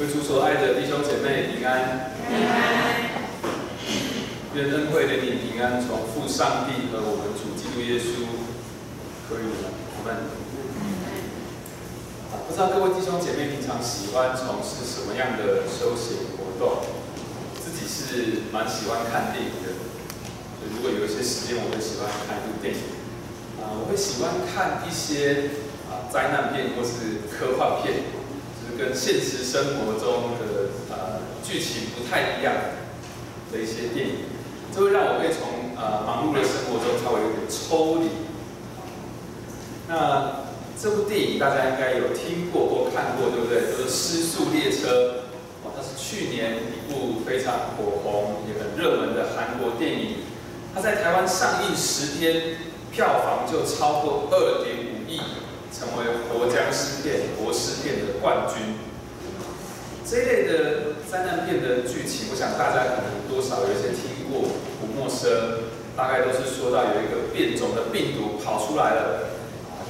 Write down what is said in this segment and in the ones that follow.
为主所爱的弟兄姐妹平安，平安。愿恩惠怜悯平安从父上帝和我们主基督耶稣归于我们。我们啊，不知道各位弟兄姐妹平常喜欢从事什么样的休闲活动？自己是蛮喜欢看电影的，所以如果有一些时间，我会喜欢看一部电影。啊，我会喜欢看一些啊灾难片或是科幻片。跟现实生活中的呃剧情不太一样的一些电影，这会让我可以从呃忙碌的生活中稍微有点抽离。那这部电影大家应该有听过或看过，对不对？就是《失速列车》，哦，它是去年一部非常火红也很热门的韩国电影。它在台湾上映十天，票房就超过二点五。成为活僵尸片、活尸片的冠军。这一类的灾难片的剧情，我想大家可能多少有一些听过，不陌生。大概都是说到有一个变种的病毒跑出来了，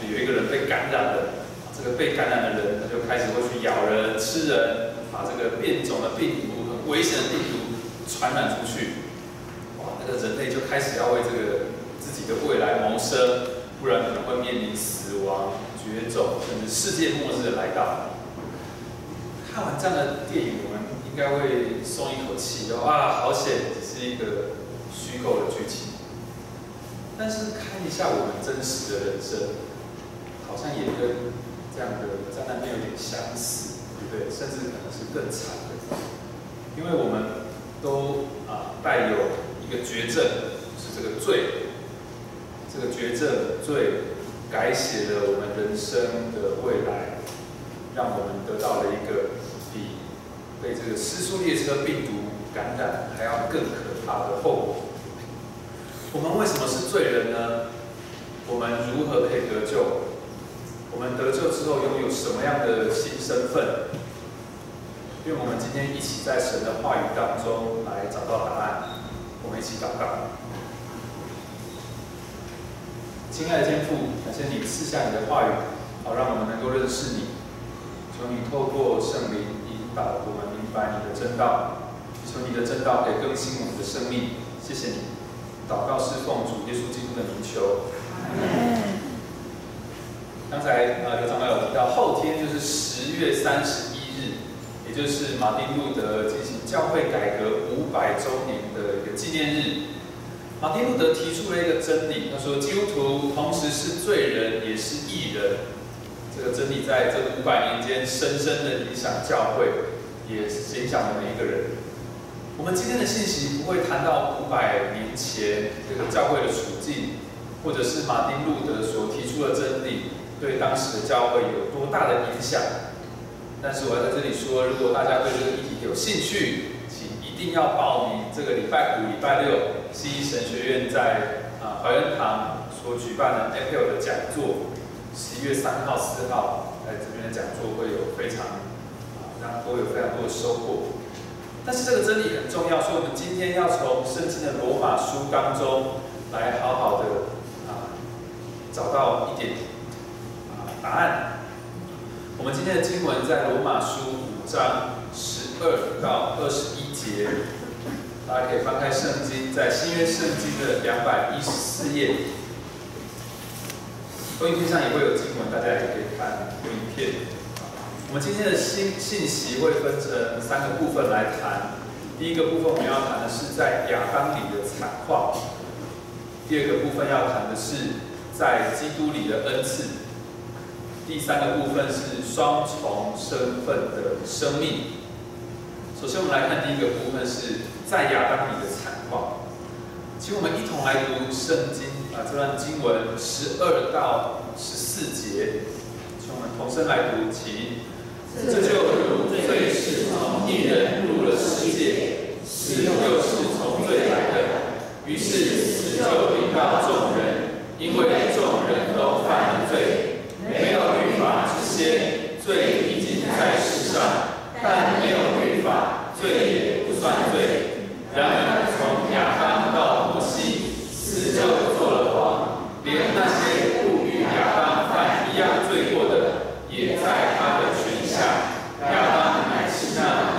就有一个人被感染了。这个被感染的人，他就开始会去咬人、吃人，把这个变种的病毒、很危险的病毒传染出去。哇，那个人类就开始要为这个自己的未来谋生，不然可能会面临死亡。绝种甚至世界末日的来到，看完这样的电影，我们应该会松一口气，说啊，好险，只是一个虚构的剧情。但是看一下我们真实的人生，好像也跟这样的灾难片有点相似，对不对？甚至可能是更惨的，因为我们都啊带有一个绝症，是这个罪，这个绝症罪。改写了我们人生的未来，让我们得到了一个比被这个失速列车病毒感染还要更可怕的后果。我们为什么是罪人呢？我们如何可以得救？我们得救之后拥有什么样的新身份？愿我们今天一起在神的话语当中来找到答案。我们一起祷告。亲爱的天父，感谢你赐下你的话语，好让我们能够认识你。求你透过圣灵引导我们明白你的真道，求你的真道可以更新我们的生命。谢谢你，祷告是奉主耶稣基督的名求。刚才呃刘长老有提到，后天就是十月三十一日，也就是马丁路德进行教会改革五百周年的一个纪念日。马丁路德提出了一个真理，他说：基督徒同时是罪人，也是义人。这个真理在这五百年间深深的影响教会，也影响了每一个人。我们今天的信息不会谈到五百年前这个教会的处境，或者是马丁路德所提出的真理对当时的教会有多大的影响。但是我要在这里说，如果大家对这个议题有兴趣，请一定要报名这个礼拜五、礼拜六，西医神学院在啊怀恩堂所举办的 a p l 的讲座，十一月三号、四号在这边的讲座会有非常啊，让都有非常多的收获。但是这个真理很重要，所以我们今天要从圣经的罗马书当中来好好的啊找到一点啊答案。我们今天的经文在罗马书五章十二到二十一。节，大家可以翻开圣经，在新约圣经的两百一十四页，投影片上也会有经文，大家也可以看投影片。我们今天的信信息会分成三个部分来谈。第一个部分我们要谈的是在亚当里的惨况；第二个部分要谈的是在基督里的恩赐；第三个部分是双重身份的生命。首先，我们来看第一个部分，是在亚当里的惨况。请我们一同来读圣经啊，这段经文十二到十四节，请我们同声来读，请。这就如罪是从一人入了世界，死又是从罪来的，于是死就临到众人，因为众人都犯了罪。没有律法之先，罪已经在世上。但没有律法，罪也不算罪。然而从亚当到摩西，死就做了王，连那些不与亚当犯一样罪过的，也在他的权下。亚当乃是那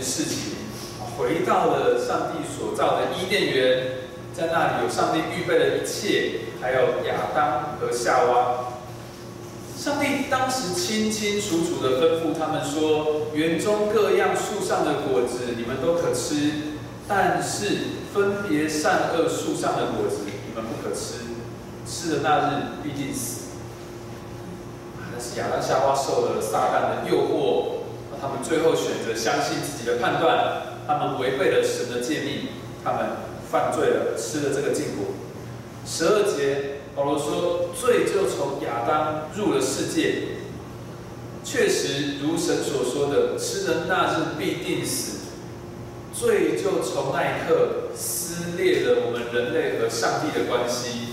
事情，回到了上帝所造的伊甸园，在那里有上帝预备的一切，还有亚当和夏娃。上帝当时清清楚楚的吩咐他们说：园中各样树上的果子你们都可吃，但是分别善恶树上的果子你们不可吃，吃的那日必定死。但是亚当夏娃受了撒旦的诱惑，他们最后选择相信自己的判断，他们违背了神的诫命，他们犯罪了，吃了这个禁果。十二节。保罗说：“罪就从亚当入了世界，确实如神所说的，吃的那日必定死。罪就从那一刻撕裂了我们人类和上帝的关系，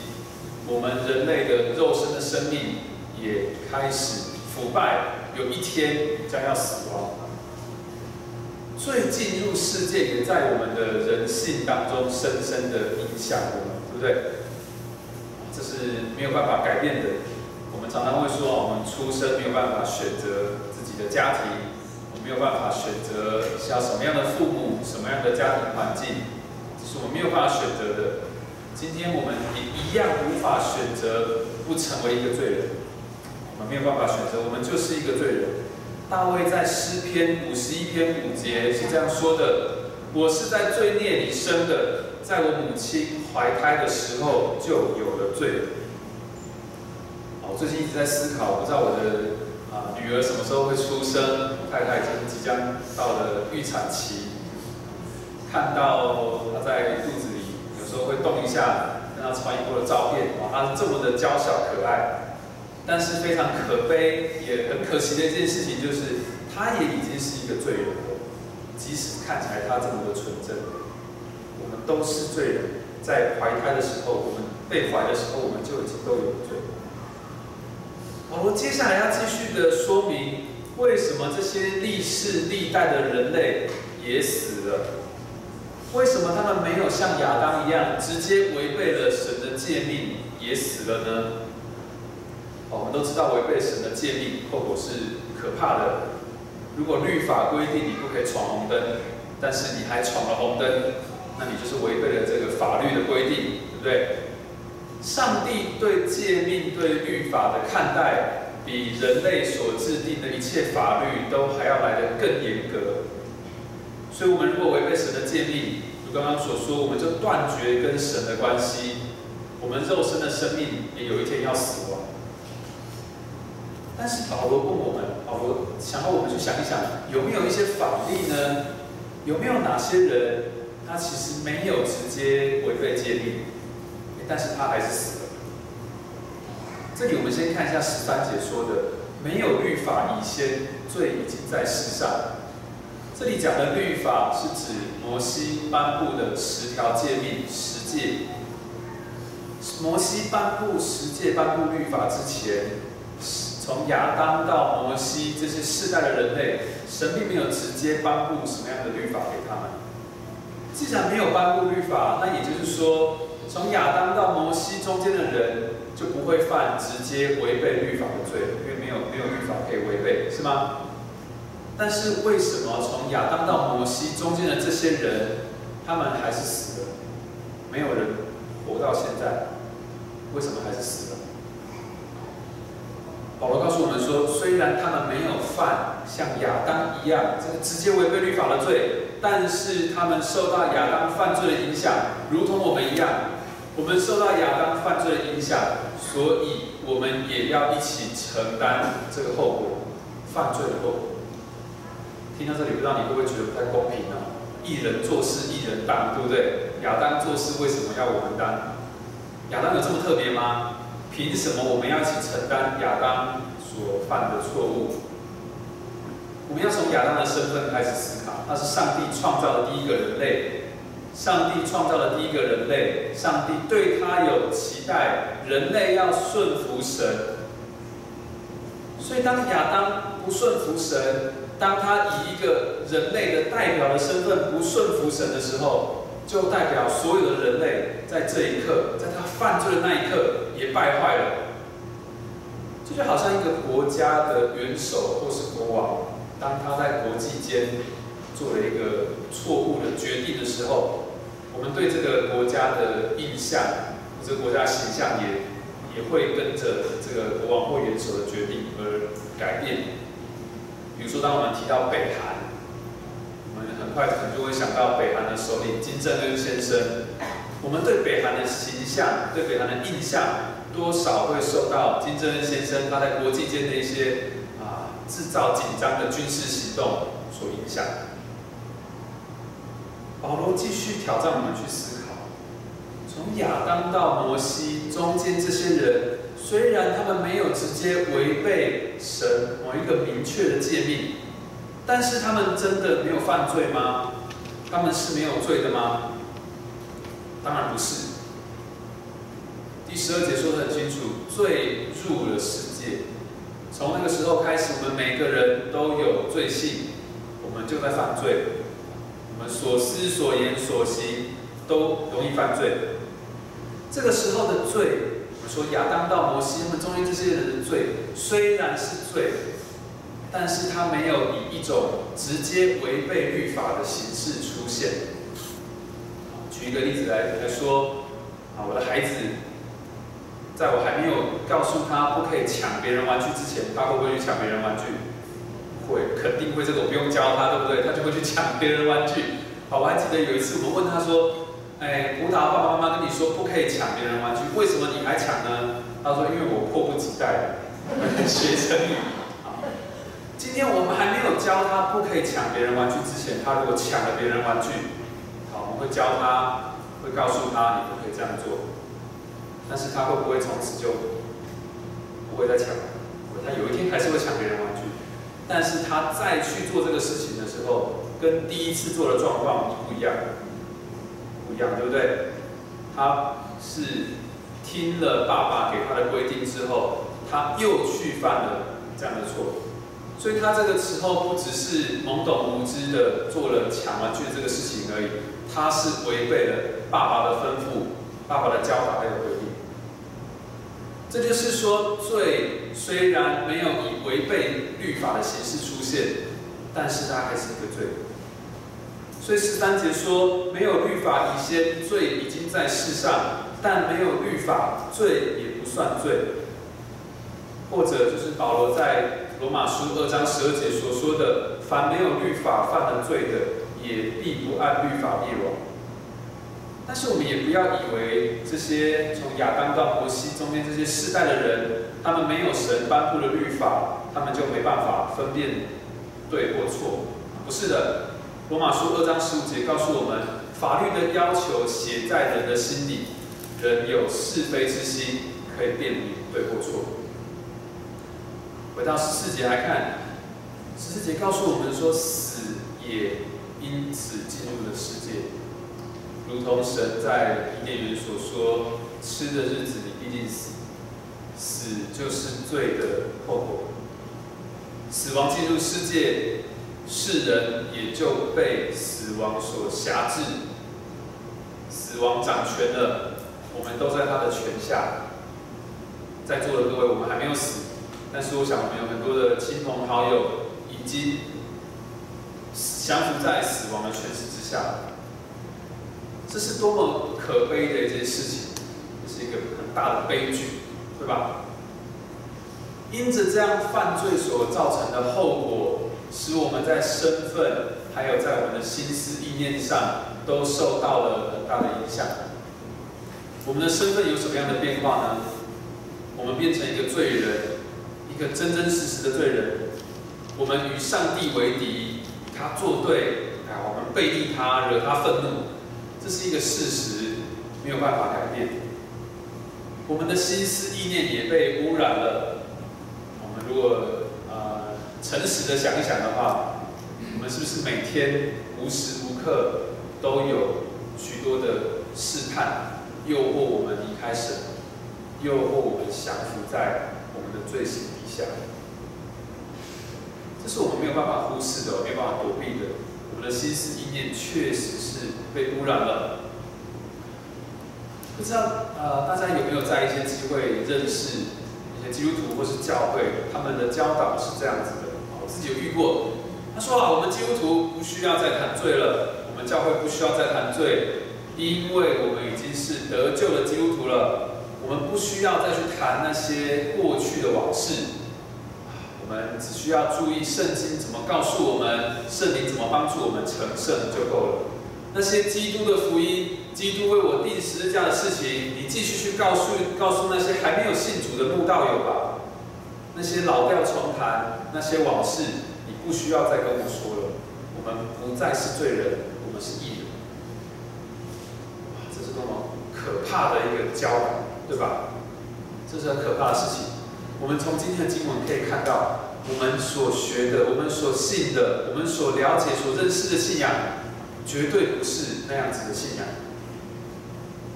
我们人类的肉身的生命也开始腐败，有一天将要死亡。罪进入世界，也在我们的人性当中深深的影响我们，对不对？”这是没有办法改变的。常常会说，我们出生没有办法选择自己的家庭，我们没有办法选择像什么样的父母、什么样的家庭环境，这是我们没有办法选择的。今天我们也一样无法选择不成为一个罪人，我们没有办法选择，我们就是一个罪人。大卫在诗篇五十一篇五节是这样说的：“我是在罪孽里生的。”在我母亲怀胎的时候就有了罪。我最近一直在思考，我不知道我的啊女儿什么时候会出生。太太已经即将到了预产期，看到她在肚子里，有时候会动一下，跟她传一波的照片，哇，她是这么的娇小可爱。但是非常可悲，也很可惜的一件事情就是，她也已经是一个罪人了，即使看起来她这么的纯真。我们都是罪人，在怀胎的时候，我们被怀的时候，我们就已经都有罪。保罗接下来要继续的说明，为什么这些历世历代的人类也死了？为什么他们没有像亚当一样，直接违背了神的诫命也死了呢？我们都知道，违背神的诫命，后果是可怕的。如果律法规定你不可以闯红灯，但是你还闯了红灯。那你就是违背了这个法律的规定，对不对？上帝对诫命、对律法的看待，比人类所制定的一切法律都还要来得更严格。所以，我们如果违背神的诫命，如刚刚所说，我们就断绝跟神的关系，我们肉身的生命也有一天要死亡。但是保罗问我们，保罗想要我们去想一想，有没有一些法律呢？有没有哪些人？他其实没有直接违背诫命，但是他还是死了。这里我们先看一下十三节说的：“没有律法以先，罪已经在世上。”这里讲的律法是指摩西颁布的十条诫命、十诫。摩西颁布十诫、颁布律法之前，从亚当到摩西这些世代的人类，神并没有直接颁布什么样的律法给他们。既然没有颁布律法，那也就是说，从亚当到摩西中间的人就不会犯直接违背律法的罪，因为没有没有律法可以违背，是吗？但是为什么从亚当到摩西中间的这些人，他们还是死了？没有人活到现在，为什么还是死了？保罗告诉我们说，虽然他们没有犯像亚当一样这个直接违背律法的罪。但是他们受到亚当犯罪的影响，如同我们一样，我们受到亚当犯罪的影响，所以我们也要一起承担这个后果，犯罪的后果。听到这里，不知道你会不会觉得不太公平呢？一人做事一人当，对不对？亚当做事为什么要我们当？亚当有这么特别吗？凭什么我们要一起承担亚当所犯的错误？我们要从亚当的身份开始思考，他是上帝创造的第一个人类，上帝创造了第一个人类，上帝对他有期待，人类要顺服神。所以当亚当不顺服神，当他以一个人类的代表的身份不顺服神的时候，就代表所有的人类在这一刻，在他犯罪的那一刻也败坏了。这就好像一个国家的元首或是国王。当他在国际间做了一个错误的决定的时候，我们对这个国家的印象，这个国家形象也也会跟着这个国王或元首的决定而改变。比如说，当我们提到北韩，我们很快可能就会想到北韩的首领金正恩先生。我们对北韩的形象、对北韩的印象，多少会受到金正恩先生他在国际间的一些啊制造紧张的军事行动所影响。保罗继续挑战我们去思考：从亚当到摩西中间这些人，虽然他们没有直接违背神某一个明确的诫命，但是他们真的没有犯罪吗？他们是没有罪的吗？当然不是。第十二节说的很清楚，罪入了世界。从那个时候开始，我们每个人都有罪性，我们就在犯罪。我们所思所言所行都容易犯罪。这个时候的罪，我们说亚当到摩西他们中间这些人的罪，虽然是罪，但是他没有以一种直接违背律法的形式出现。举一个例子来来说，啊，我的孩子，在我还没有告诉他不可以抢别人玩具之前，他会不会去抢别人玩具？会，肯定会。这个我不用教他，对不对？他就会去抢别人玩具。好，我还记得有一次，我问他说：“哎，舞蹈爸爸妈妈跟你说不可以抢别人玩具，为什么你还抢呢？”他说：“因为我迫不及待学成语。”今天我们还没有教他不可以抢别人玩具之前，他如果抢了别人玩具。好，我们会教他，会告诉他你不可以这样做，但是他会不会从此就不会再抢？他有一天还是会抢别人玩具，但是他再去做这个事情的时候，跟第一次做的状况不一样，不一样，对不对？他是听了爸爸给他的规定之后，他又去犯了这样的错，所以他这个时候不只是懵懂无知的做了抢玩具这个事情而已。他是违背了爸爸的吩咐、爸爸的教导还有规。这就是说，罪虽然没有以违背律法的形式出现，但是它还是一个罪。所以十三节说，没有律法以先，罪已经在世上；但没有律法，罪也不算罪。或者就是保罗在罗马书二章十二节所说的：凡没有律法犯了罪的。也必不按律法灭亡。但是我们也不要以为这些从亚当到摩西中间这些世代的人，他们没有神颁布的律法，他们就没办法分辨对或错。不是的，罗马书二章十五节告诉我们，法律的要求写在人的心里，人有是非之心，可以辨明对或错。回到十四节来看，十四节告诉我们说，死也。因此进入了世界，如同神在伊甸园所说：“吃的日子你必定死，死就是罪的后果。死亡进入世界，世人也就被死亡所辖制，死亡掌权了，我们都在他的权下。在座的各位，我们还没有死，但是我想我们有很多的亲朋好友已经。”降服在死亡的权势之下，这是多么可悲的一件事情，这是一个很大的悲剧，对吧？因着这样犯罪所造成的后果，使我们在身份还有在我们的心思意念上都受到了很大的影响。我们的身份有什么样的变化呢？我们变成一个罪人，一个真真实实的罪人。我们与上帝为敌。他作对，啊，我们背逆他，惹他愤怒，这是一个事实，没有办法改变。我们的心思意念也被污染了。我们如果呃诚实的想一想的话，我们是不是每天无时无刻都有许多的试探，诱惑我们离开神，诱惑我们降服在我们的罪行底下？这是我们没有办法忽视的，没有办法躲避的。我的心思意念确实是被污染了。不知道呃，大家有没有在一些机会认识一些基督徒或是教会，他们的教导是这样子的。我自己有遇过，他说啊，我们基督徒不需要再谈罪了，我们教会不需要再谈罪，因为我们已经是得救的基督徒了，我们不需要再去谈那些过去的往事，我们只需要注意圣经怎么告诉我们，圣灵怎么帮助我们成圣就够了。那些基督的福音，基督为我定十字架的事情，你继续去告诉告诉那些还没有信主的慕道友吧。那些老调重弹，那些往事，你不需要再跟我说了。我们不再是罪人，我们是义人。这是多么可怕的一个教导，对吧？这是很可怕的事情。我们从今天的经文可以看到，我们所学的、我们所信的、我们所了解、所认识的信仰，绝对不是那样子的信仰。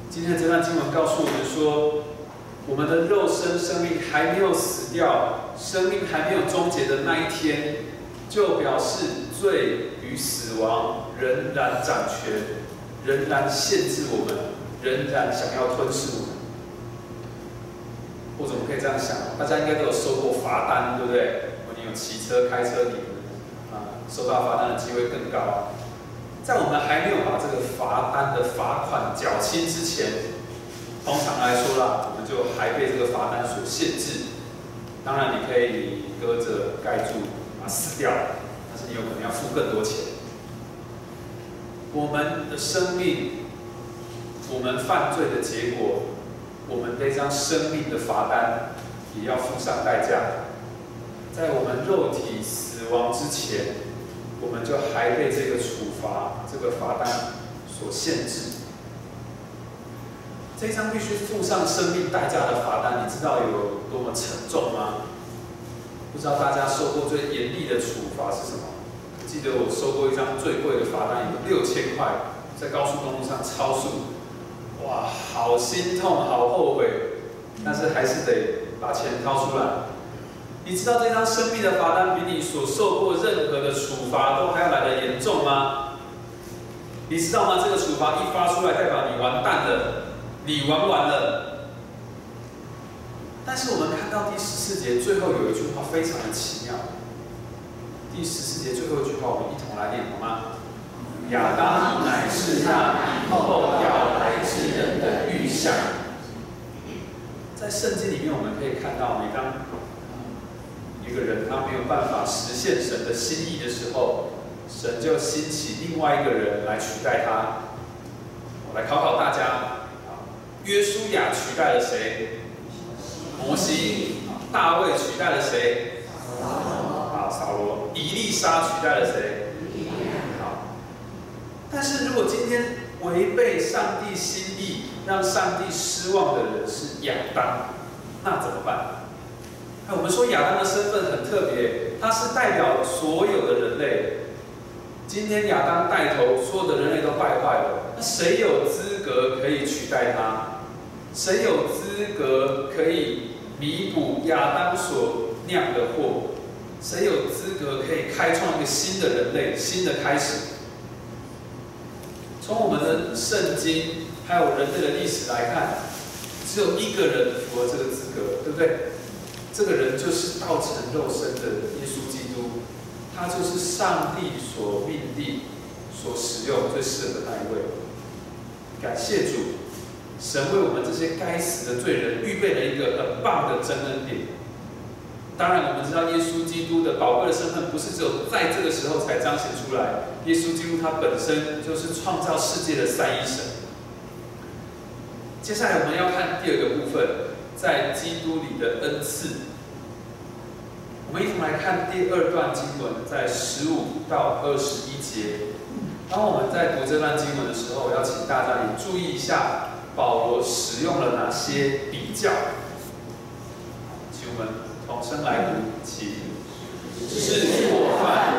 今天这段经文告诉我们说。我们的肉身生命还没有死掉，生命还没有终结的那一天，就表示罪与死亡仍然掌权，仍然限制我们，仍然想要吞噬我们。这样想，大家应该都有收过罚单，对不对？如果你有骑车、开车，你啊收到罚单的机会更高。在我们还没有把这个罚单的罚款缴清之前。通常来说啦，我们就还被这个罚单所限制。当然，你可以搁着盖住啊死掉，但是你有可能要付更多钱。我们的生命，我们犯罪的结果，我们这张生命的罚单也要付上代价。在我们肉体死亡之前，我们就还被这个处罚、这个罚单所限制。这张必须付上生命代价的罚单，你知道有多么沉重吗？不知道大家受过最严厉的处罚是什么？记得我收过一张最贵的罚单，有六千块，在高速公路上超速，哇，好心痛，好后悔，但是还是得把钱掏出来。你知道这张生命的罚单比你所受过任何的处罚都还要来的严重吗？你知道吗？这个处罚一发出来，代表你完蛋了。你玩完了，但是我们看到第十四节最后有一句话非常的奇妙。第十四节最后一句话，我们一同来念好吗？亚当乃是那以后要来之人的预想。在圣经里面，我们可以看到，每当一个人他没有办法实现神的心意的时候，神就兴起另外一个人来取代他。我来考考大家。约书亚取代了谁？摩西。大卫取代了谁？啊，扫罗。伊丽莎取代了谁？好。但是如果今天违背上帝心意，让上帝失望的人是亚当，那怎么办？哎，我们说亚当的身份很特别，他是代表所有的人类。今天亚当带头，所有的人类都败坏了，那谁有资格可以取代他？谁有资格可以弥补亚当所酿的祸？谁有资格可以开创一个新的人类、新的开始？从我们的圣经还有人类的历史来看，只有一个人符合这个资格，对不对？这个人就是道成肉身的耶稣基督，他就是上帝所命定、所使用最适合的那一位。感谢主。神为我们这些该死的罪人预备了一个很棒的真恩典。当然，我们知道耶稣基督的宝贵的身份不是只有在这个时候才彰显出来。耶稣基督他本身就是创造世界的三一神。接下来我们要看第二个部分，在基督里的恩赐。我们一同来看第二段经文，在十五到二十一节。当我们在读这段经文的时候，要请大家也注意一下。保罗使用了哪些比较？请我们同声来读，请。是过犯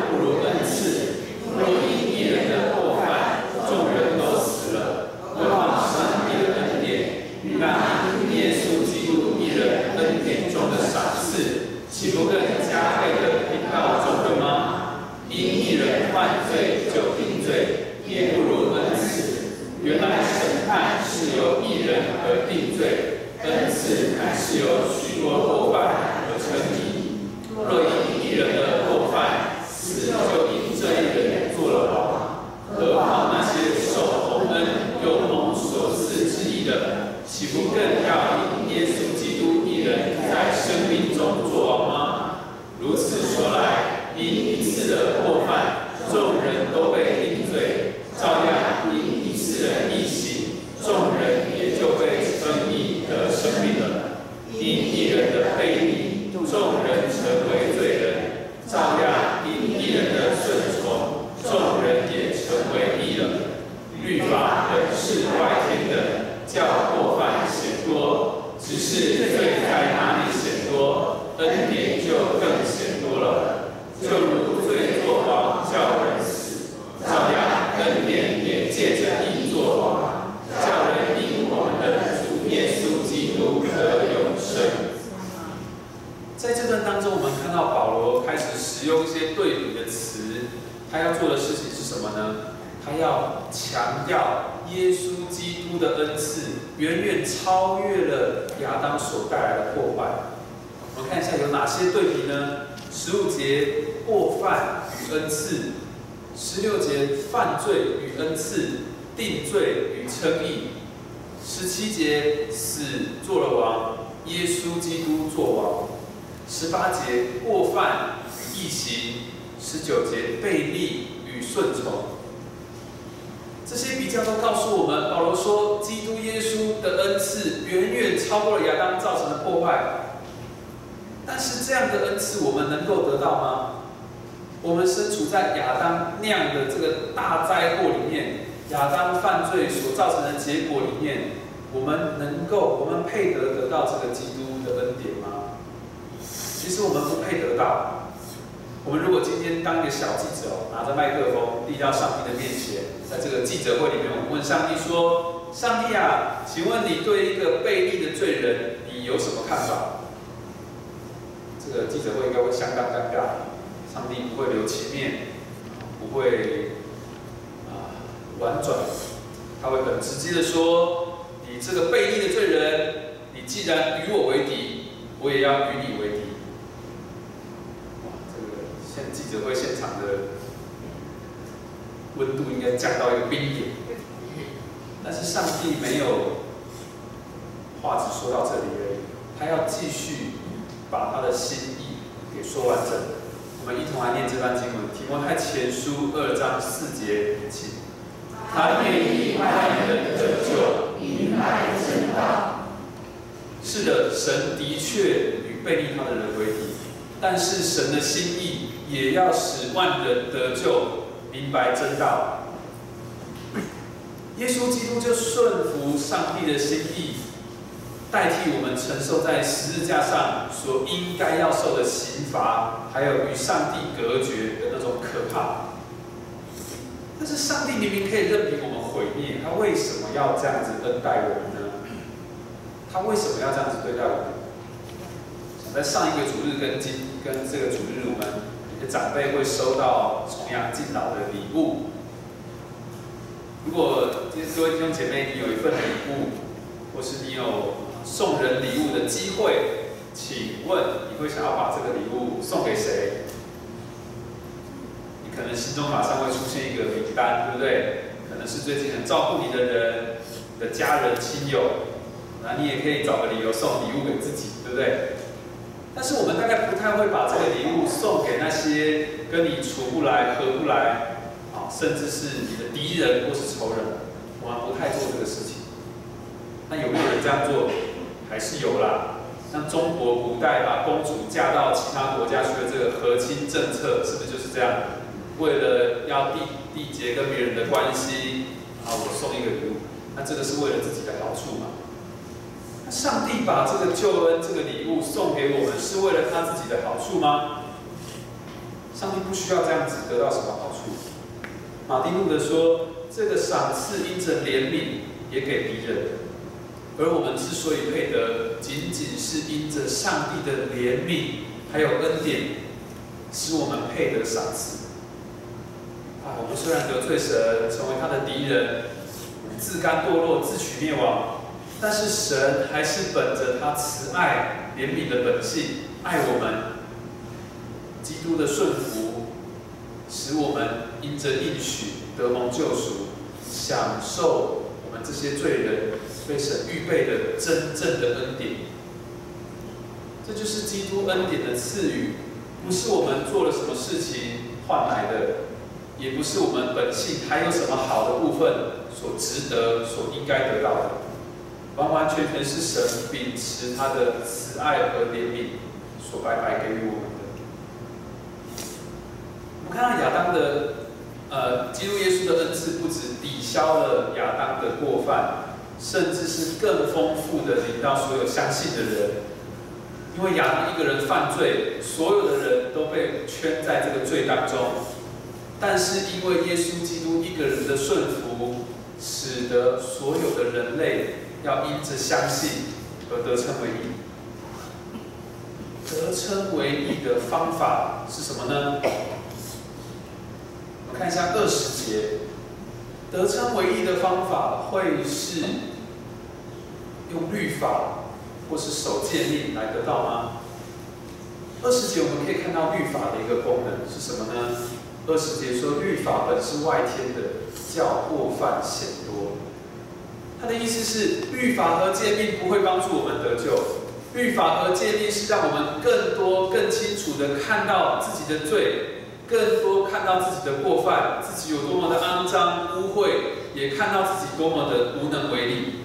当所带来的破坏。我们看一下有哪些对比呢？十五节过犯与恩赐，十六节犯罪与恩赐，定罪与称义，十七节死做了王，耶稣基督做王。十八节过犯与异行，十九节背逆与顺从，这些比较都告诉我们，保罗说，基督耶稣的恩赐远远超过了亚当造成的破坏。但是这样的恩赐，我们能够得到吗？我们身处在亚当那样的这个大灾祸里面，亚当犯罪所造成的结果里面，我们能够，我们配得得到这个基督的恩典吗？其实我们不配得到。我们如果今天当一个小记者，拿着麦克风递到上帝的面前，在这个记者会里面，我们问上帝说：“上帝啊，请问你对一个背逆的罪人，你有什么看法？”这个记者会应该会相当尴尬。上帝不会留情面，不会啊婉转，他会很直接的说：“你这个背逆的罪人，你既然与我为敌，我也要与你为敌。”现记者会现场的温度应该降到一个冰点，但是上帝没有话只说到这里而已，他要继续把他的心意给说完整。我们一同来念这段经文，提摩太前书二章四节，请。他愿意爱人得救，明白真道。是的，神的确与背逆他的人为敌，但是神的心意。也要使万人得救，明白真道。耶稣基督就顺服上帝的心意，代替我们承受在十字架上所应该要受的刑罚，还有与上帝隔绝的那种可怕。但是上帝明明可以任凭我们毁灭，他为什么要这样子恩待我们呢？他为什么要这样子对待我们？在上一个主日跟今跟这个主日我们。长辈会收到重阳敬老的礼物。如果今天各位弟兄姐妹，你有一份礼物，或是你有送人礼物的机会，请问你会想要把这个礼物送给谁？你可能心中马上会出现一个名单，对不对？可能是最近很照顾你的人，你的家人亲友，那你也可以找个理由送礼物给自己，对不对？但是我们大概太会把这个礼物送给那些跟你处不来、合不来，啊，甚至是你的敌人或是仇人，我们不太做这个事情。那有没有人这样做？还是有啦。像中国古代把公主嫁到其他国家去的这个和亲政策，是不是就是这样？为了要缔缔结跟别人的关系，啊，我送一个礼物，那这个是为了自己的好处嘛？上帝把这个救恩、这个礼物送给我们，是为了他自己的好处吗？上帝不需要这样子得到什么好处。马丁路德说：“这个赏赐因着怜悯，也给敌人；而我们之所以配得，仅仅是因着上帝的怜悯还有恩典，使我们配得赏赐。啊，我们虽然得罪神，成为他的敌人，自甘堕落，自取灭亡。”但是神还是本着他慈爱怜悯的本性爱我们，基督的顺服，使我们因着应许得蒙救赎，享受我们这些罪人被神预备的真正的恩典。这就是基督恩典的赐予，不是我们做了什么事情换来的，也不是我们本性还有什么好的部分所值得、所应该得到的。完完全全是神秉持他的慈爱和怜悯所白白给予我们的。我们看到亚当的，呃，基督耶稣的恩赐不止抵消了亚当的过犯，甚至是更丰富的领到所有相信的人。因为亚当一个人犯罪，所有的人都被圈在这个罪当中。但是因为耶稣基督一个人的顺服，使得所有的人类要因着相信而得称为义。得称为义的方法是什么呢？我们看一下二十节，得称为义的方法会是用律法或是守戒令来得到吗？二十节我们可以看到律法的一个功能是什么呢？二十节说律法本是外天的，叫过犯显多。他的意思是律法和诫命不会帮助我们得救。律法和诫命是让我们更多、更清楚的看到自己的罪，更多看到自己的过犯，自己有多么的肮脏污秽，也看到自己多么的无能为力。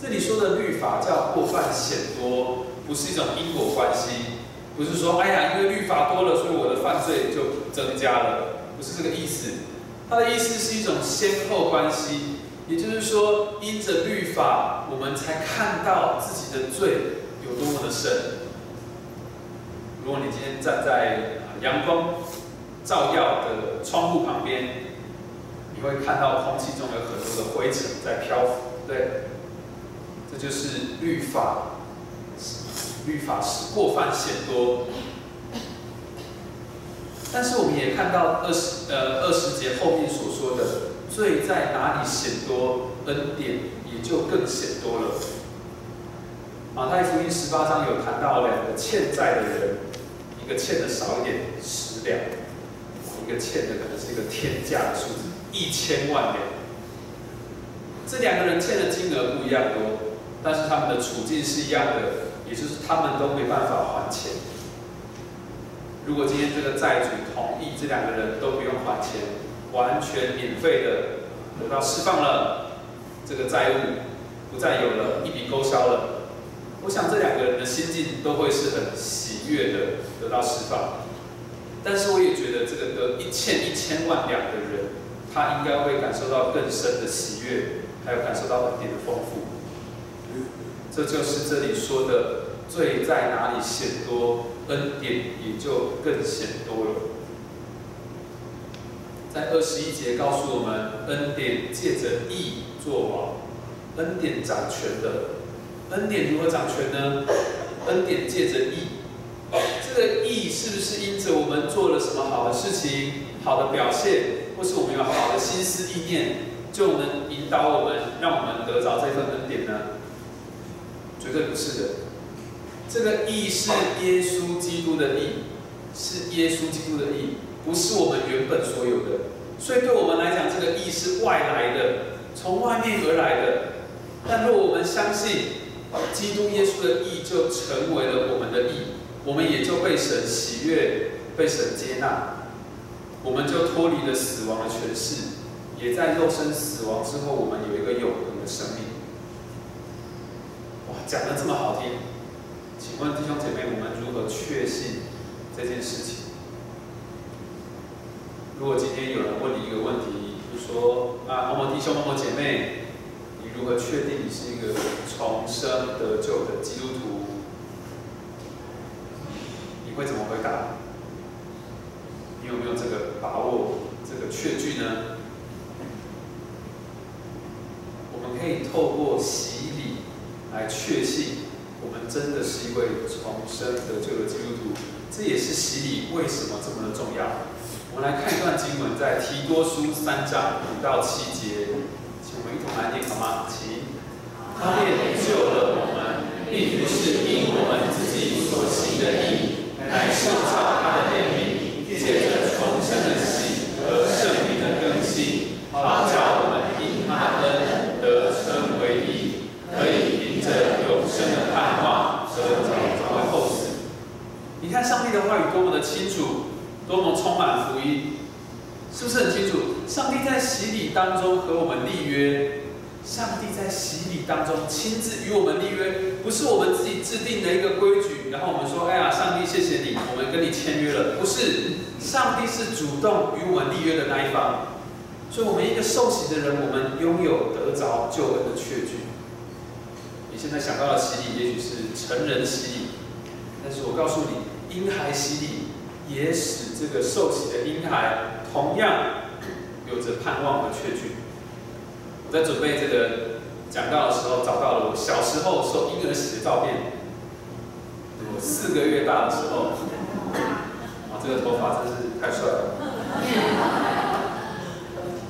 这里说的律法叫过犯显多，不是一种因果关系，不是说哎呀，因为律法多了，所以我的犯罪就增加了，不是这个意思。它的意思是一种先后关系。也就是说，因着律法，我们才看到自己的罪有多么的深。如果你今天站在阳光照耀的窗户旁边，你会看到空气中有很多的灰尘在漂浮，对？这就是律法，律法是过犯显多。但是我们也看到二十呃二十节后面所说的。罪在哪里显多，恩典也就更显多了。马太福音十八章有谈到两个欠债的人，一个欠的少一点十两，一个欠的可能是一个天价的数字一千万两。这两个人欠的金额不一样多，但是他们的处境是一样的，也就是他们都没办法还钱。如果今天这个债主同意这两个人都不用还钱。完全免费的得到释放了，这个债务不再有了，一笔勾销了。我想这两个人的心境都会是很喜悦的得到释放。但是我也觉得这个得一欠一千万两的人，他应该会感受到更深的喜悦，还有感受到恩典的丰富。这就是这里说的罪在哪里显多，恩典也就更显多了。在二十一节告诉我们，恩典借着义作王，恩典掌权的，恩典如何掌权呢？恩典借着义，这个义是不是因着我们做了什么好的事情、好的表现，或是我们有好的心思意念，就能引导我们，让我们得着这份恩典呢？绝对不是的，这个义是耶稣基督的义，是耶稣基督的义。不是我们所有的，所以对我们来讲，这个义是外来的，从外面而来的。但若我们相信基督耶稣的义，就成为了我们的义，我们也就被神喜悦，被神接纳，我们就脱离了死亡的权势，也在肉身死亡之后，我们有一个永恒的生命。哇，讲的这么好听，请问弟兄姐妹，我们如何确信这件事情？如果今天有人问你一个问题，就说啊，某某弟兄、某某姐妹，你如何确定你是一个重生得救的基督徒？你会怎么回答？你有没有这个把握、这个确据呢？我们可以透过洗礼来确信，我们真的是一位重生得救的基督徒。这也是洗礼为什么这么的重要。我们来看一段经文，在提多书三章五到七节，请我们一同来念好吗？请。他便救了我们，并不是因我们自己所行的义，乃是照他的怜悯，借着重生的喜和圣灵的更新，好叫我们因他恩得称为义，可以凭着永生的盼望得着为后死。你看上帝的话语多么的清楚。多么充满福音，是不是很清楚？上帝在洗礼当中和我们立约，上帝在洗礼当中亲自与我们立约，不是我们自己制定的一个规矩，然后我们说：“哎呀，上帝谢谢你，我们跟你签约了。”不是，上帝是主动与我们立约的那一方，所以，我们一个受洗的人，我们拥有得着救恩的确据。你现在想到的洗礼，也许是成人洗礼，但是我告诉你，婴孩洗礼。也使这个受洗的婴孩同样有着盼望和确据。我在准备这个讲道的时候，找到了我小时候受婴儿洗的照片。我四个月大的时候，啊，这个头发真是太帅了。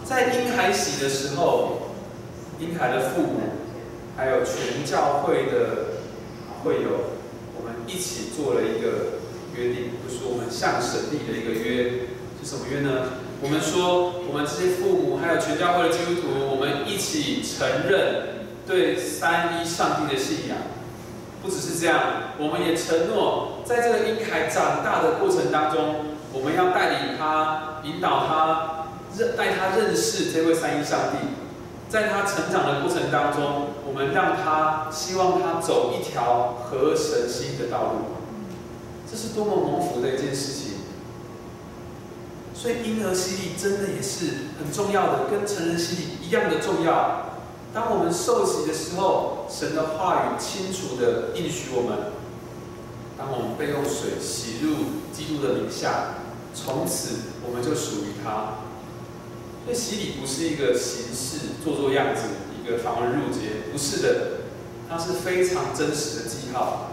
在婴孩洗的时候，婴孩的父母，还有全教会的会友，我们一起做了一个约定，就是我们向神立的一个约，是什么约呢？我们说，我们这些父母还有全教会的基督徒，我们一起承认对三一上帝的信仰。不只是这样，我们也承诺，在这个婴孩长大的过程当中，我们要带领他，引导他，认带他认识这位三一上帝。在他成长的过程当中，我们让他希望他走一条合神心的道路。这是多么蒙福的一件事情！所以婴儿洗礼真的也是很重要的，跟成人洗礼一样的重要。当我们受洗的时候，神的话语清楚的应许我们：当我们被用水洗入基督的名下，从此我们就属于他。所以洗礼不是一个形式，做做样子，一个繁文缛节，不是的，它是非常真实的记号。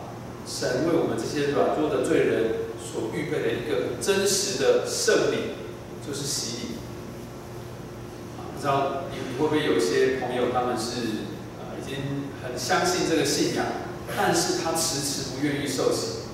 神为我们这些软弱的罪人所预备的一个真实的圣礼，就是洗礼。啊不知道你你会不会有些朋友，他们是啊已经很相信这个信仰，但是他迟迟不愿意受洗。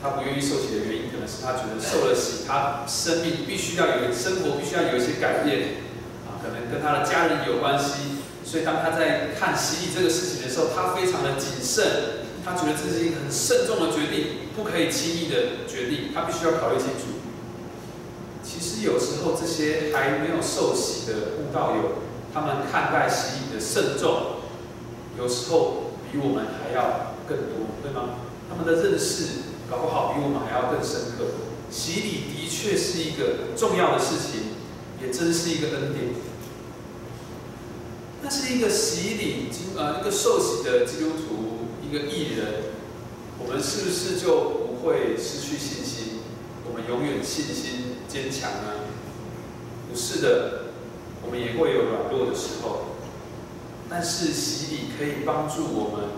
他不愿意受洗的原因，可能是他觉得受了洗，他生命必须要有生活，必须要有一些改变啊，可能跟他的家人有关系。所以当他在看洗礼这个事情的时候，他非常的谨慎，他觉得这是一个很慎重的决定，不可以轻易的决定，他必须要考虑清楚。其实有时候这些还没有受洗的悟道友，他们看待洗礼的慎重，有时候比我们还要更多，对吗？他们的认识搞不好比我们还要更深刻。洗礼的确是一个重要的事情，也真是一个恩典。那是一个洗礼经呃一个受洗的基督徒，一个艺人，我们是不是就不会失去信心？我们永远信心。坚强呢？不是的，我们也会有软弱的时候。但是洗礼可以帮助我们，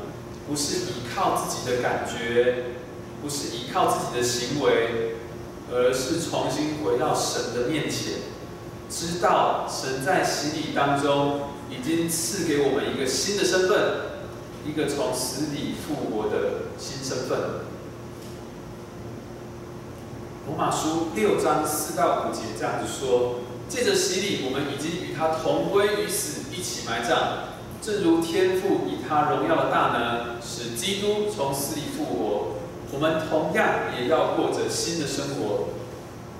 不是依靠自己的感觉，不是依靠自己的行为，而是重新回到神的面前，知道神在洗礼当中已经赐给我们一个新的身份，一个从死里复活的新身份。罗马书六章四到五节这样子说：借着洗礼，我们已经与他同归于死，一起埋葬。正如天父以他荣耀的大能，使基督从死里复活，我们同样也要过着新的生活。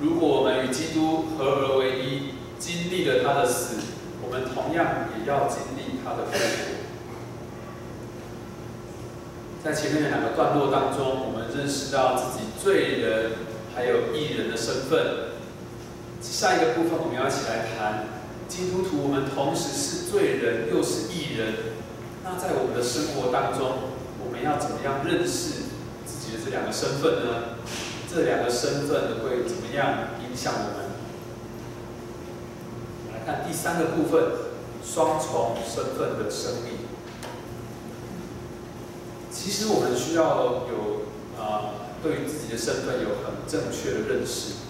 如果我们与基督合而为一，经历了他的死，我们同样也要经历他的复活。在前面的两个段落当中，我们认识到自己罪人。还有艺人的身份。下一个部分我们要一起来谈基督徒，我们同时是罪人又是艺人。那在我们的生活当中，我们要怎么样认识自己的这两个身份呢？这两个身份会怎么样影响我们？来看第三个部分：双重身份的生命。其实我们需要有啊。对于自己的身份有很正确的认识，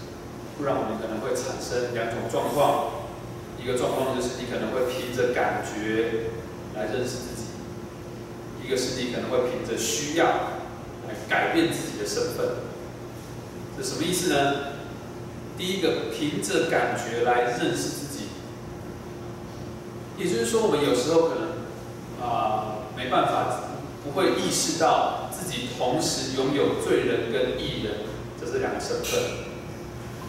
不然我们可能会产生两种状况。一个状况就是你可能会凭着感觉来认识自己；一个是你可能会凭着需要来改变自己的身份。这什么意思呢？第一个，凭着感觉来认识自己，也就是说，我们有时候可能啊没办法，会意识到。自己同时拥有罪人跟义人，这是两个身份。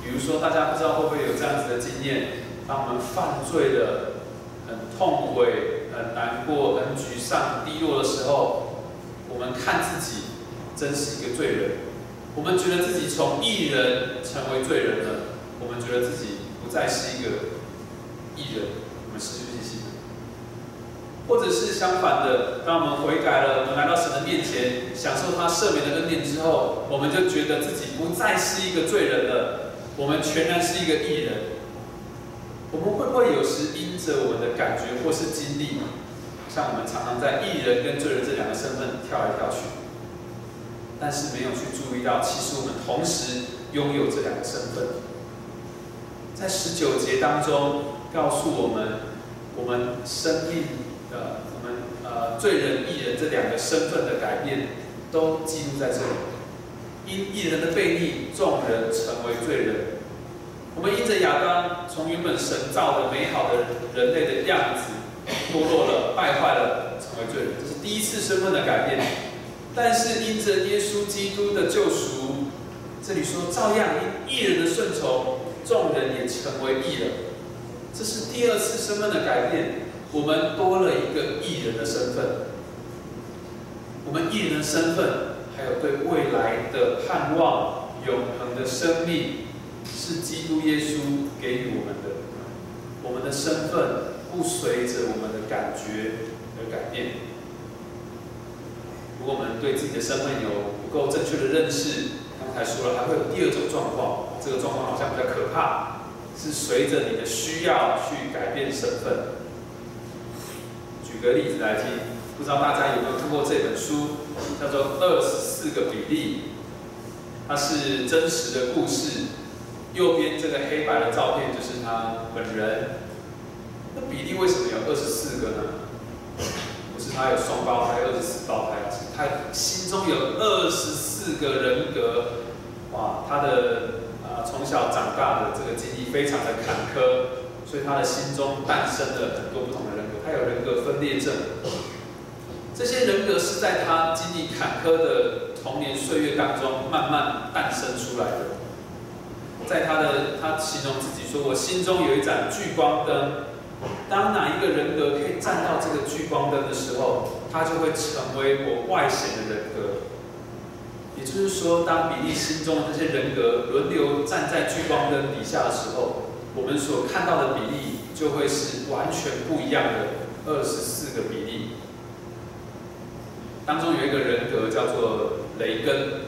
比如说，大家不知道会不会有这样子的经验：当我们犯罪的，很痛悔、很难过、很沮丧、低落的时候，我们看自己真是一个罪人。我们觉得自己从义人成为罪人了，我们觉得自己不再是一个义人，我们失去信心。或者是相反的，当我们悔改了，我们来到神的面前，享受他赦免的恩典之后，我们就觉得自己不再是一个罪人了，我们全然是一个义人。我们会不会有时因着我们的感觉或是经历，像我们常常在艺人跟罪人这两个身份跳来跳去，但是没有去注意到，其实我们同时拥有这两个身份。在十九节当中告诉我们，我们生命的我们呃罪人、艺人这两个身份的改变，都记录在这里。因艺人的背逆，众人成为罪人。我们因着亚当从原本神造的美好的人类的样子堕落了、败坏了，成为罪人，这是第一次身份的改变。但是因着耶稣基督的救赎，这里说照样因艺人的顺从，众人也成为义人。这是第二次身份的改变，我们多了一个艺人的身份。我们艺人的身份，还有对未来的盼望、永恒的生命。是基督耶稣给予我们的，我们的身份不随着我们的感觉而改变。如果我们对自己的身份有不够正确的认识，刚才说了，还会有第二种状况，这个状况好像比较可怕，是随着你的需要去改变身份。举个例子来听，不知道大家有没有看过这本书，叫做《二十四个比例》，它是真实的故事。右边这个黑白的照片就是他本人。那比例为什么有二十四个呢？不是他有双胞胎二十四胞胎，是他心中有二十四个人格。哇，他的啊从小长大的这个经历非常的坎坷，所以他的心中诞生了很多不同还。有人格分裂症，这些人格是在他经历坎坷的童年岁月当中慢慢诞生出来的。在他的他形容自己说：“我心中有一盏聚光灯，当哪一个人格可以站到这个聚光灯的时候，他就会成为我外显的人格。也就是说，当比利心中的这些人格轮流站在聚光灯底下的时候，我们所看到的比例就会是完全不一样的二十四个比例。当中有一个人格叫做雷根，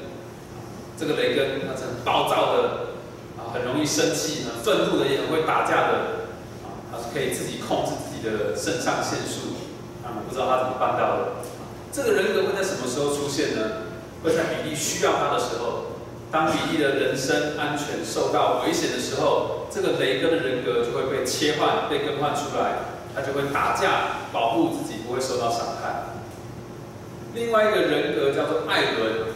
这个雷根他是很暴躁的啊。”很容易生气，很愤怒的，也很会打架的，啊，他是可以自己控制自己的肾上腺素，啊，不知道他怎么办到的。这个人格会在什么时候出现呢？会在比利需要他的时候，当比利的人身安全受到危险的时候，这个雷根的人格就会被切换、被更换出来，他就会打架，保护自己不会受到伤害。另外一个人格叫做艾伦。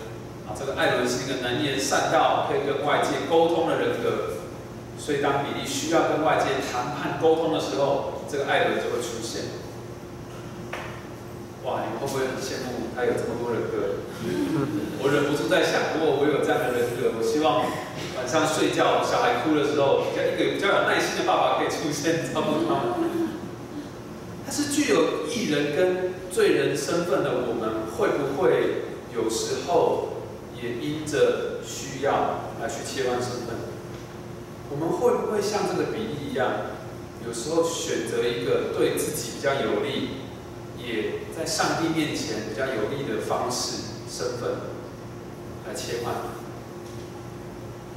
啊这个艾伦是一个能言善道、可以跟外界沟通的人格，所以当比利需要跟外界谈判沟通的时候，这个艾伦就会出现。哇，你们会不会很羡慕他有这么多人格？我忍不住在想，如果我有这样的人格，我希望晚上睡觉小孩哭的时候，一个比较有耐心的爸爸可以出现，照顾他们。但是具有艺人跟罪人身份的我们，会不会有时候？也因着需要来去切换身份，我们会不会像这个比喻一样，有时候选择一个对自己比较有利，也在上帝面前比较有利的方式、身份来切换？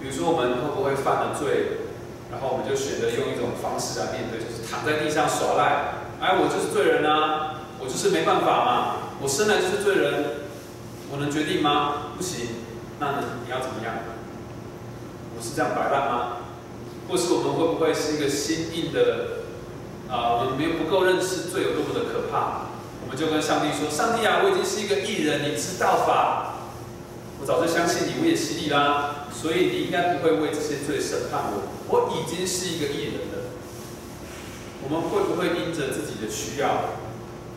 比如说，我们会不会犯了罪，然后我们就选择用一种方式来面对，就是躺在地上耍赖？哎，我就是罪人啊，我就是没办法嘛，我生来就是罪人。我能决定吗？不行，那你要怎么样？我是这样摆烂吗？或是我们会不会是一个心硬的？啊，我们没不够认识罪有多么的可怕，我们就跟上帝说：上帝啊，我已经是一个艺人，你知道法，我早就相信你，我也洗礼啦，所以你应该不会为这些罪审判我。我已经是一个艺人了。我们会不会因着自己的需要，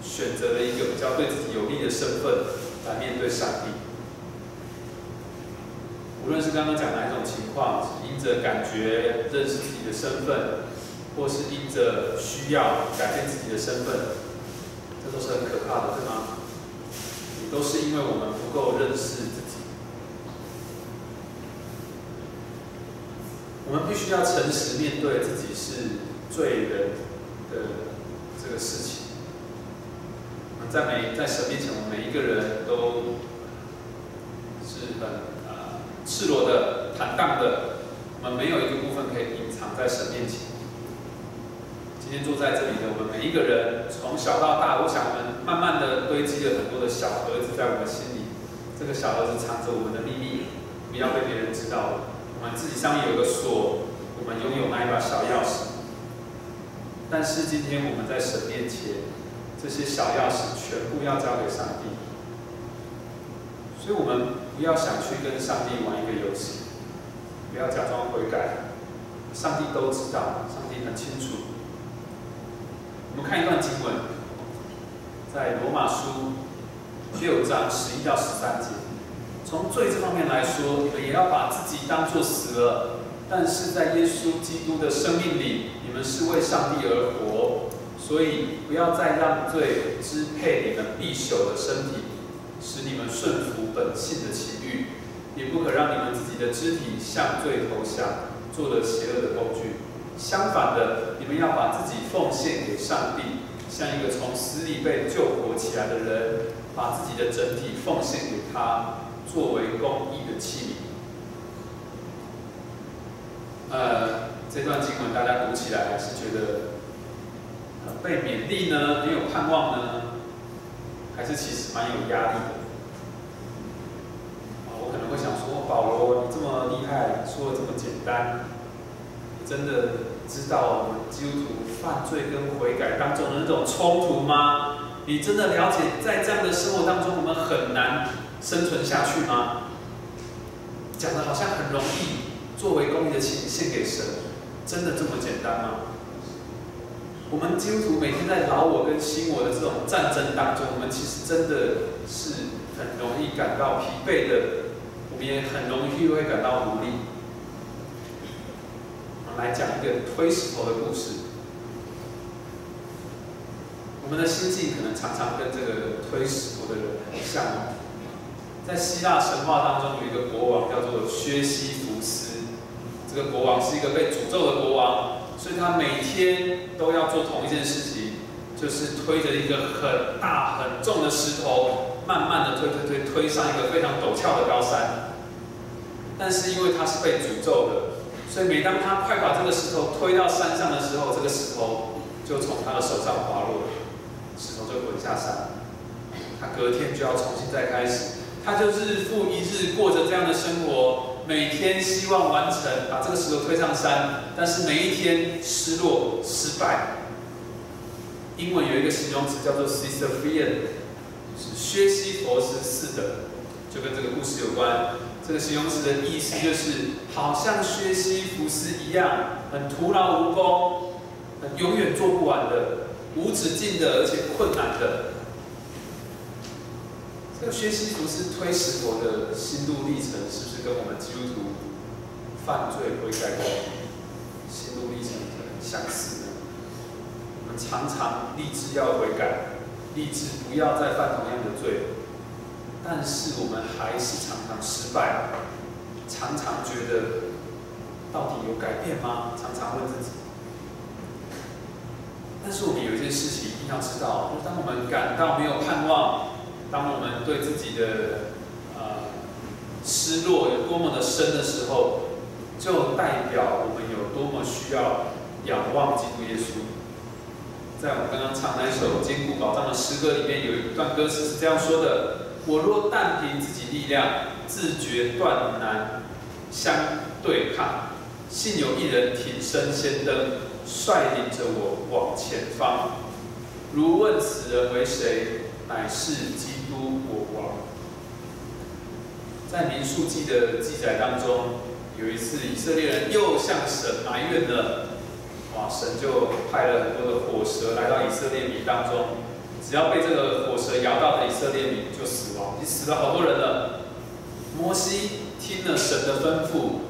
选择了一个比较对自己有利的身份？来面对上帝，无论是刚刚讲哪一种情况，是因着感觉认识自己的身份，或是因着需要改变自己的身份，这都是很可怕的，对吗？也都是因为我们不够认识自己。我们必须要诚实面对自己是罪人的这个事情。在每在神面前，我们每一个人都是很啊赤裸的、坦荡的。我们没有一个部分可以隐藏在神面前。今天坐在这里的我们每一个人，从小到大，我想我们慢慢的堆积了很多的小盒子在我们心里。这个小盒子藏着我们的秘密，不要被别人知道。我们自己上面有个锁，我们拥有那一把小钥匙。但是今天我们在神面前，这些小钥匙全部要交给上帝。所以我们不要想去跟上帝玩一个游戏，不要假装悔改。上帝都知道，上帝很清楚。我们看一段经文，在罗马书六章十一到十三节。从罪这方面来说，你们也要把自己当作死了，但是在耶稣基督的生命里，你们是为上帝而活。所以不要再让罪支配你们必朽的身体，使你们顺服本性的情欲，也不可让你们自己的肢体向罪投降。做了邪恶的工具。相反的，你们要把自己奉献给上帝，像一个从死里被救活起来的人，把自己的整体奉献给他，作为公义的器皿。呃，这段经文大家读起来还是觉得很被勉励呢，很有盼望呢，还是其实蛮有压力的？我可能会想说，保罗，你这么厉害，说的这么简单，你真的知道我们基督徒犯罪跟悔改当中的那种冲突吗？你真的了解在这样的生活当中，我们很难生存下去吗？讲的好像很容易，作为公益的钱献给神，真的这么简单吗？我们基督徒每天在老我跟新我的这种战争当中，我们其实真的是很容易感到疲惫的。我们也很容易会感到无力。我们来讲一个推石头的故事。我们的心境可能常常跟这个推石头的人很像。在希腊神话当中，有一个国王叫做薛西弗斯。这个国王是一个被诅咒的国王，所以他每天都要做同一件事情，就是推着一个很大很重的石头，慢慢的推推推推上一个非常陡峭的高山。但是因为他是被诅咒的，所以每当他快把这个石头推到山上的时候，这个石头就从他的手上滑落，石头就滚下山。他隔天就要重新再开始，他就日复一日过着这样的生活，每天希望完成把这个石头推上山，但是每一天失落失败。英文有一个形容词叫做 Sisyphean，是薛西佛斯似的，就跟这个故事有关。这个形容词的意思就是，好像薛西弗斯一样，很徒劳无功，很永远做不完的，无止境的，而且困难的。这个薛西弗斯推石头的心路历程，是不是跟我们基督徒犯罪悔改的心路历程很相似呢？我们常常立志要悔改，立志不要再犯同样的罪。但是我们还是常常失败，常常觉得到底有改变吗？常常问自己。但是我们有一件事情一定要知道，就是当我们感到没有盼望，当我们对自己的呃失落有多么的深的时候，就代表我们有多么需要仰望基督耶稣。在我们刚刚唱那一首坚固宝藏的诗歌里面，有一段歌词是这样说的。我若但凭自己力量，自觉断难相对抗，幸有一人挺身先登，率领着我往前方。如问此人为谁，乃是基督国王。在民数记的记载当中，有一次以色列人又向神埋怨了，哇！神就派了很多的火蛇来到以色列民当中。只要被这个火蛇咬到的以色列民就死亡，已经死了好多人了。摩西听了神的吩咐，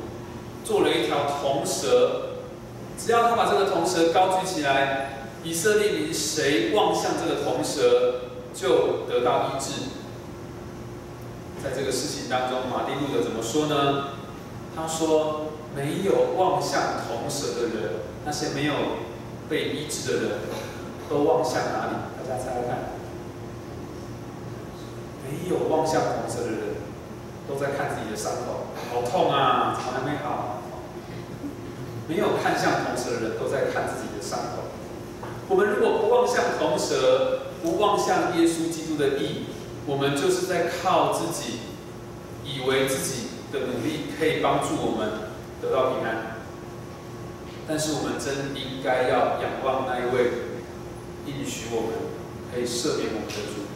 做了一条铜蛇，只要他把这个铜蛇高举起来，以色列民谁望向这个铜蛇就得到医治。在这个事情当中，马丁路德怎么说呢？他说：“没有望向铜蛇的人，那些没有被医治的人，都望向哪里？”大家猜猜看，没有望向红色的人，都在看自己的伤口，好痛啊，怎么还没好？没有看向红色的人，都在看自己的伤口。我们如果不望向铜蛇，不望向耶稣基督的义，我们就是在靠自己，以为自己的努力可以帮助我们得到平安。但是我们真应该要仰望那一位应许我们可以赦免我们的主，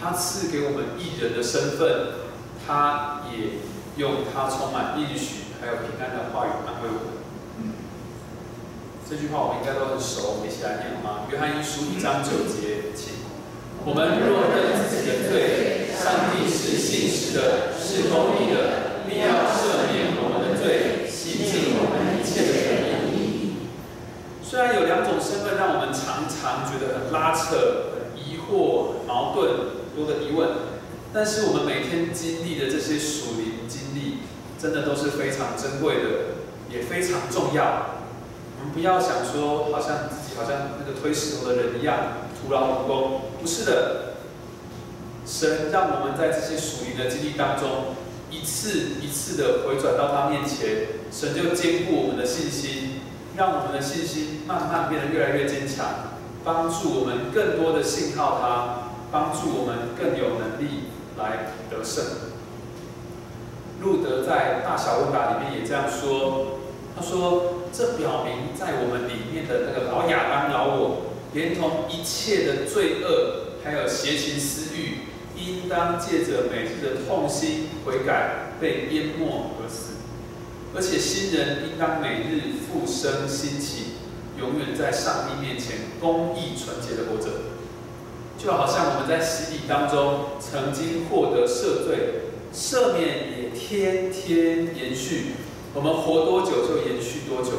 他赐给我们义人的身份，他也用他充满应许还有平安的话语安慰我们。这句话我们应该都很熟，我们一起来念好吗？约翰一书一章九节，请。我们若认自己的罪，上帝是信实的，是公义的，必要赦免我们的罪，洗净我们一切的罪孽。虽然有两种身份让我们常常觉得很拉扯、很疑惑、矛盾、多的疑问，但是我们每天经历的这些属灵经历，真的都是非常珍贵的，也非常重要。不要想说，好像自己好像那个推石头的人一样，徒劳无功。不是的，神让我们在这些属灵的经历当中，一次一次的回转到他面前，神就坚固我们的信心，让我们的信心慢慢变得越来越坚强，帮助我们更多的信靠他，帮助我们更有能力来得胜。路德在大小问答里面也这样说，他说。这表明，在我们里面的那个老亚当、老我，连同一切的罪恶，还有邪情私欲，应当借着每日的痛心悔改，被淹没而死。而且新人应当每日复生兴起，永远在上帝面前公义纯洁的活着。就好像我们在洗礼当中曾经获得赦罪，赦免也天天延续。我们活多久就延续多久，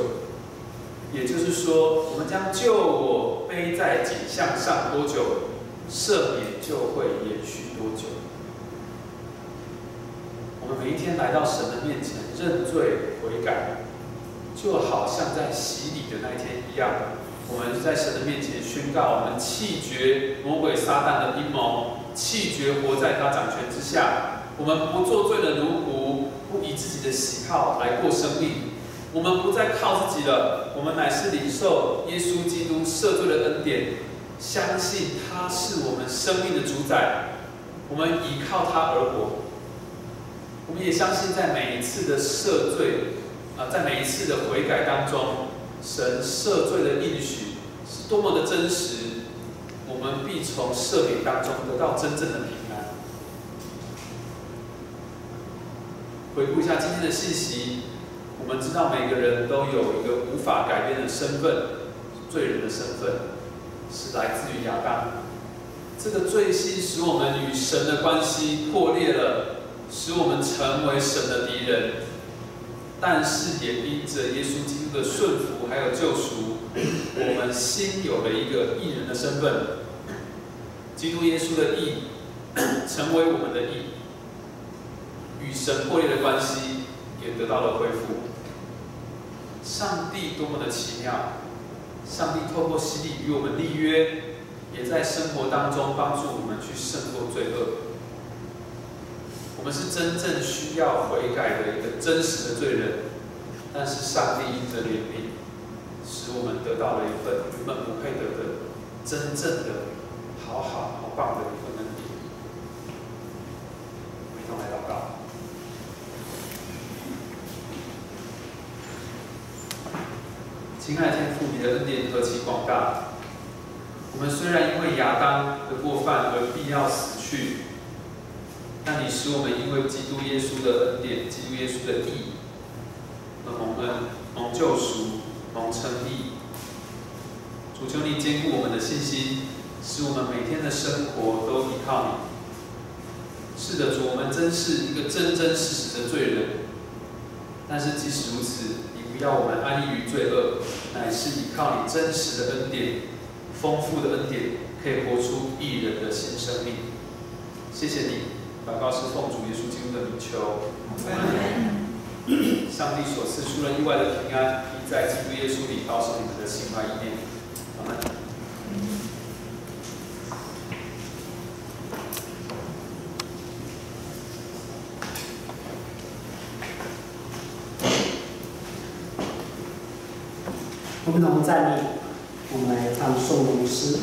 也就是说，我们将救我背在颈项上多久，赦免就会延续多久。我们每一天来到神的面前认罪悔改，就好像在洗礼的那一天一样。我们在神的面前宣告，我们弃绝魔鬼撒旦的阴谋，弃绝活在他掌权之下。我们不做罪的奴仆。以自己的喜好来过生命，我们不再靠自己了，我们乃是领受耶稣基督赦罪的恩典，相信他是我们生命的主宰，我们依靠他而活。我们也相信，在每一次的赦罪啊，在每一次的悔改当中，神赦罪的应许是多么的真实，我们必从赦免当中得到真正的平回顾一下今天的信息，我们知道每个人都有一个无法改变的身份，罪人的身份，是来自于亚当。这个罪性使我们与神的关系破裂了，使我们成为神的敌人。但是也因着耶稣基督的顺服还有救赎，我们新有了一个义人的身份。基督耶稣的义，成为我们的义。与神破裂的关系也得到了恢复。上帝多么的奇妙！上帝透过洗礼与我们立约，也在生活当中帮助我们去胜过罪恶。我们是真正需要悔改的一个真实的罪人，但是上帝因着怜悯，使我们得到了一份原本不配得的真正的好好好棒的一份恩典。我们一同来祷告。亲爱天父，你的恩典何其广大！我们虽然因为亚当的过犯而必要死去，但你使我们因为基督耶稣的恩典、基督耶稣的义而蒙恩、蒙救赎、蒙称义。主求你坚固我们的信心，使我们每天的生活都依靠你。是的，主，我们真是一个真真实实的罪人，但是即使如此。不要我们安逸于罪恶，乃是依靠你真实的恩典、丰富的恩典，可以活出一人的新生命。谢谢你，祷告是奉主耶稣基督的名求。上帝所赐出人意外的平安，必在基督耶稣里保守你们的心怀意念。阿门。共同站立，我们来唱。唱颂咏诗。